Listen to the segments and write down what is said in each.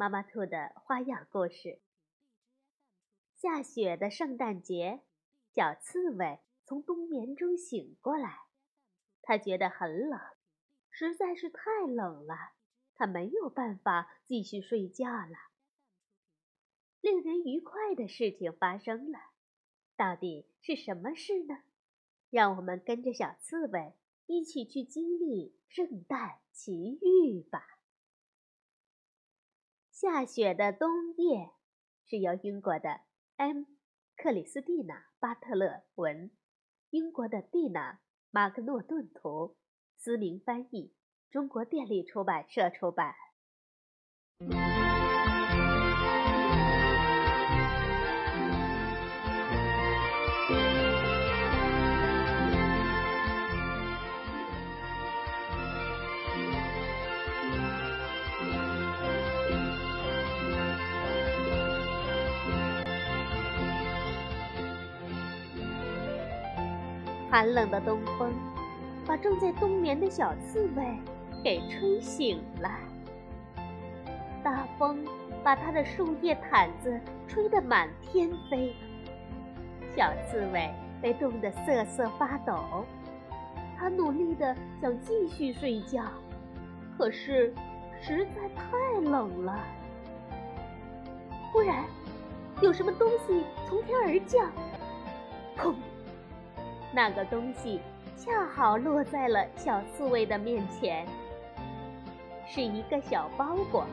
妈妈兔的花样故事。下雪的圣诞节，小刺猬从冬眠中醒过来，它觉得很冷，实在是太冷了，它没有办法继续睡觉了。令人愉快的事情发生了，到底是什么事呢？让我们跟着小刺猬一起去经历圣诞奇遇吧。下雪的冬夜是由英国的 M. 克里斯蒂娜·巴特勒文，英国的蒂娜·马克诺顿图，思明翻译，中国电力出版社出版。寒冷的东风，把正在冬眠的小刺猬给吹醒了。大风把它的树叶毯子吹得满天飞，小刺猬被冻得瑟瑟发抖。它努力的想继续睡觉，可是实在太冷了。忽然，有什么东西从天而降，砰！那个东西恰好落在了小刺猬的面前，是一个小包裹，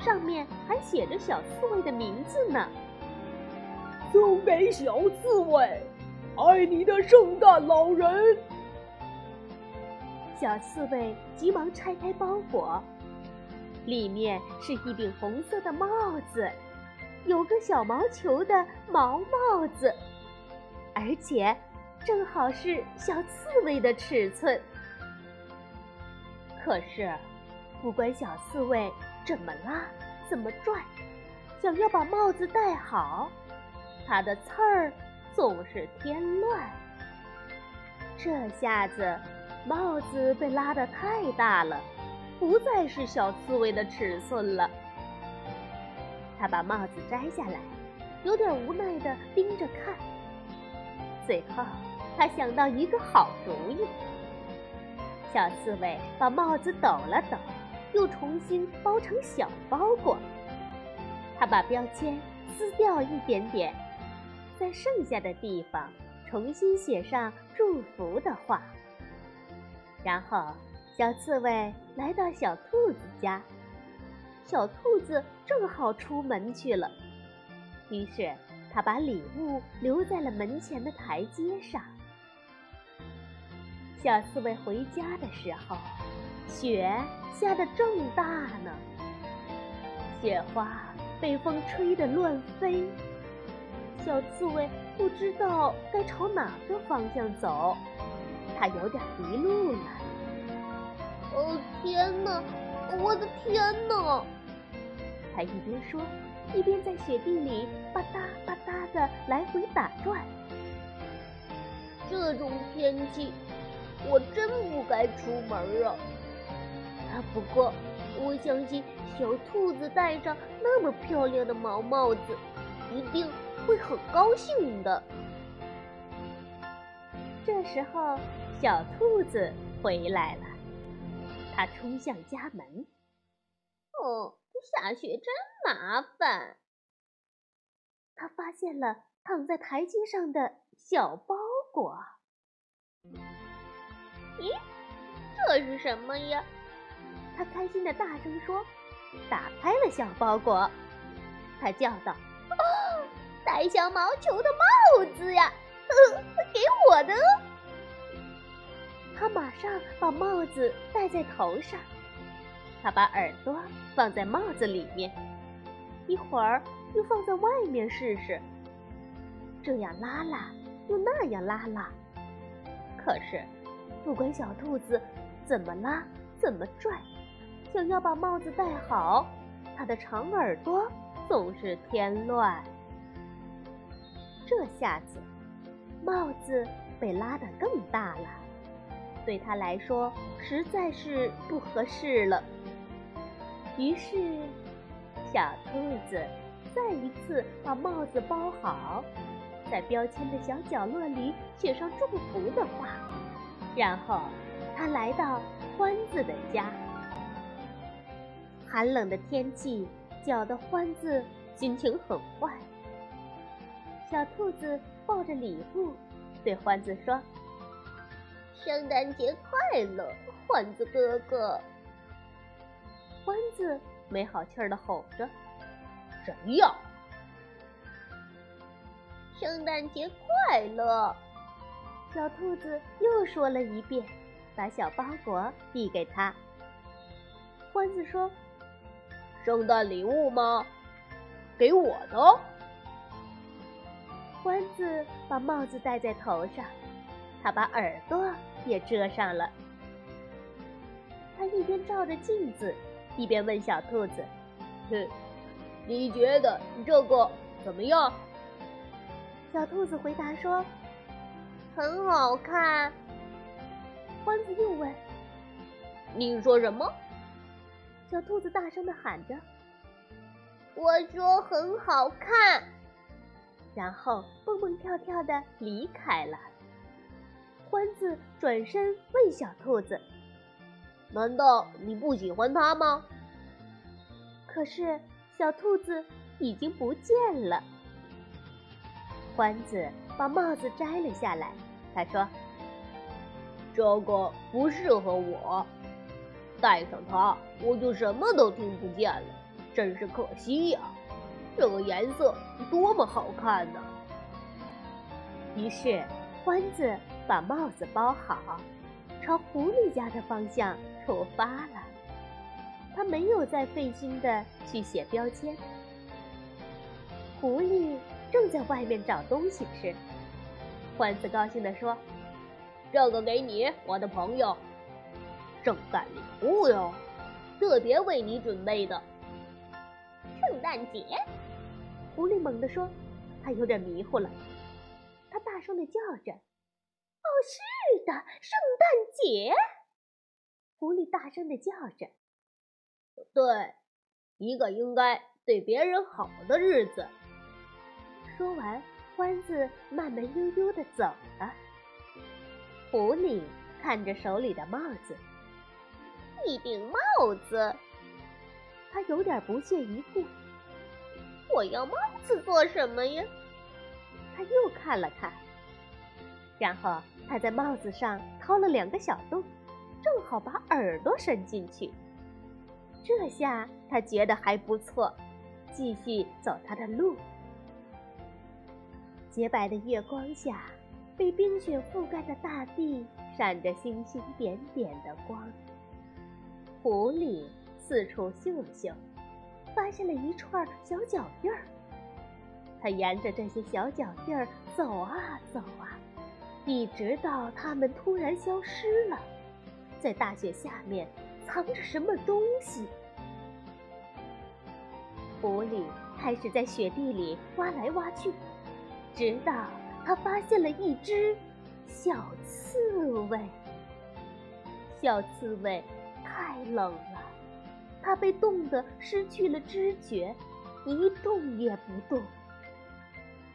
上面还写着小刺猬的名字呢。送给小刺猬，爱你的圣诞老人。小刺猬急忙拆开包裹，里面是一顶红色的帽子，有个小毛球的毛帽子，而且。正好是小刺猬的尺寸，可是不管小刺猬怎么拉、怎么拽，想要把帽子戴好，它的刺儿总是添乱。这下子帽子被拉得太大了，不再是小刺猬的尺寸了。他把帽子摘下来，有点无奈地盯着看，最后。他想到一个好主意，小刺猬把帽子抖了抖，又重新包成小包裹。他把标签撕掉一点点，在剩下的地方重新写上祝福的话。然后，小刺猬来到小兔子家，小兔子正好出门去了，于是他把礼物留在了门前的台阶上。小刺猬回家的时候，雪下得正大呢。雪花被风吹得乱飞，小刺猬不知道该朝哪个方向走，它有点迷路了。哦天哪，我的天哪！它一边说，一边在雪地里吧嗒吧嗒的来回打转。这种天气。我真不该出门啊！啊，不过我相信小兔子戴上那么漂亮的毛帽子，一定会很高兴的。这时候，小兔子回来了，它冲向家门。哦，下雪真麻烦！它发现了躺在台阶上的小包裹。咦，这是什么呀？他开心的大声说：“打开了小包裹。”他叫道：“哦，带小毛球的帽子呀，给我的！”他马上把帽子戴在头上，他把耳朵放在帽子里面，一会儿又放在外面试试。这样拉拉，又那样拉拉。可是，不管小兔子怎么拉，怎么拽，想要把帽子戴好，它的长耳朵总是添乱。这下子，帽子被拉得更大了，对他来说实在是不合适了。于是，小兔子再一次把帽子包好，在标签的小角落里写上祝福的话，然后他来到欢子的家。寒冷的天气搅得欢子心情很坏。小兔子抱着礼物，对欢子说：“圣诞节快乐，欢子哥哥。”欢子没好气儿的吼着：“谁呀？”“圣诞节快乐！”小兔子又说了一遍，把小包裹递给他。欢子说：“圣诞礼物吗？给我的。”欢子把帽子戴在头上，他把耳朵也遮上了。他一边照着镜子，一边问小兔子：“哼，你觉得这个怎么样？”小兔子回答说：“很好看。”欢子又问：“你说什么？”小兔子大声的喊着：“我说很好看。”然后蹦蹦跳跳的离开了。欢子转身问小兔子：“难道你不喜欢它吗？”可是小兔子已经不见了。欢子把帽子摘了下来，他说：“这个不适合我，戴上它我就什么都听不见了，真是可惜呀。”这个颜色多么好看呢！于是，欢子把帽子包好，朝狐狸家的方向出发了。他没有再费心的去写标签。狐狸正在外面找东西吃，欢子高兴地说：“这个给你，我的朋友，圣诞礼物哟，特别为你准备的。”圣诞节，狐狸猛地说：“他有点迷糊了。”他大声的叫着：“哦，是的，圣诞节！”狐狸大声的叫着：“对，一个应该对别人好的日子。”说完，欢子慢慢悠悠的走了。狐狸看着手里的帽子，一顶帽子。他有点不屑一顾。我要帽子做什么呀？他又看了看，然后他在帽子上掏了两个小洞，正好把耳朵伸进去。这下他觉得还不错，继续走他的路。洁白的月光下，被冰雪覆盖的大地闪着星星点点的光。狐狸。四处嗅了嗅，发现了一串小脚印儿。他沿着这些小脚印儿走啊走啊，一直到它们突然消失了，在大雪下面藏着什么东西。狐狸开始在雪地里挖来挖去，直到他发现了一只小刺猬。小刺猬太冷了。它被冻得失去了知觉，一动也不动。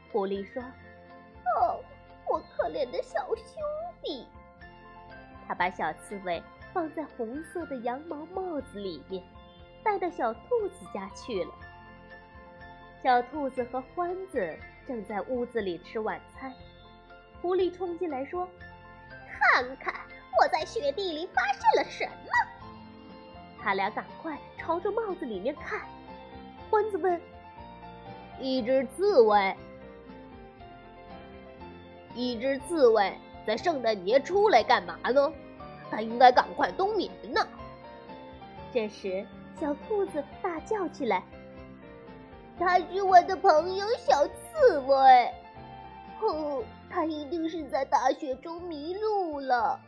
狐狸说：“哦，我可怜的小兄弟。”他把小刺猬放在红色的羊毛帽子里面，带到小兔子家去了。小兔子和欢子正在屋子里吃晚餐，狐狸冲进来说：“看看我在雪地里发现了什么！”他俩赶快朝着帽子里面看。欢子问：“一只刺猬，一只刺猬在圣诞节出来干嘛呢？它应该赶快冬眠呢。”这时，小兔子大叫起来：“他是我的朋友小刺刺猬。哦，它一定是在大雪中迷路了。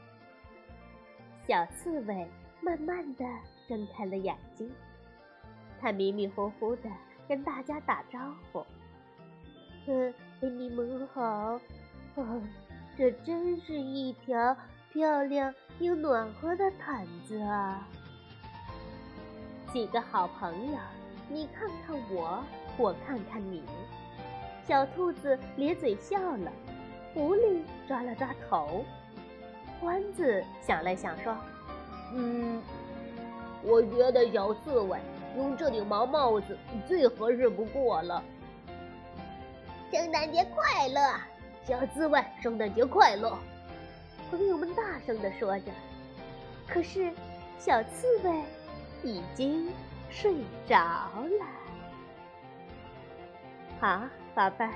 小刺猬慢慢的睁开了眼睛，它迷迷糊糊的跟大家打招呼：“嗯，你们好。哦，这真是一条漂亮又暖和的毯子啊！”几个好朋友，你看看我，我看看你。小兔子咧嘴笑了，狐狸抓了抓头，獾子想了想说：“嗯，我觉得小刺猬用这顶毛帽子最合适不过了。”圣诞节快乐，小刺猬！圣诞节快乐！朋友们大声地说着。可是，小刺猬已经睡着了。好。宝贝，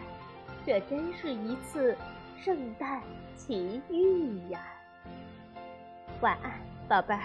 这真是一次圣诞奇遇呀！晚安，宝贝儿。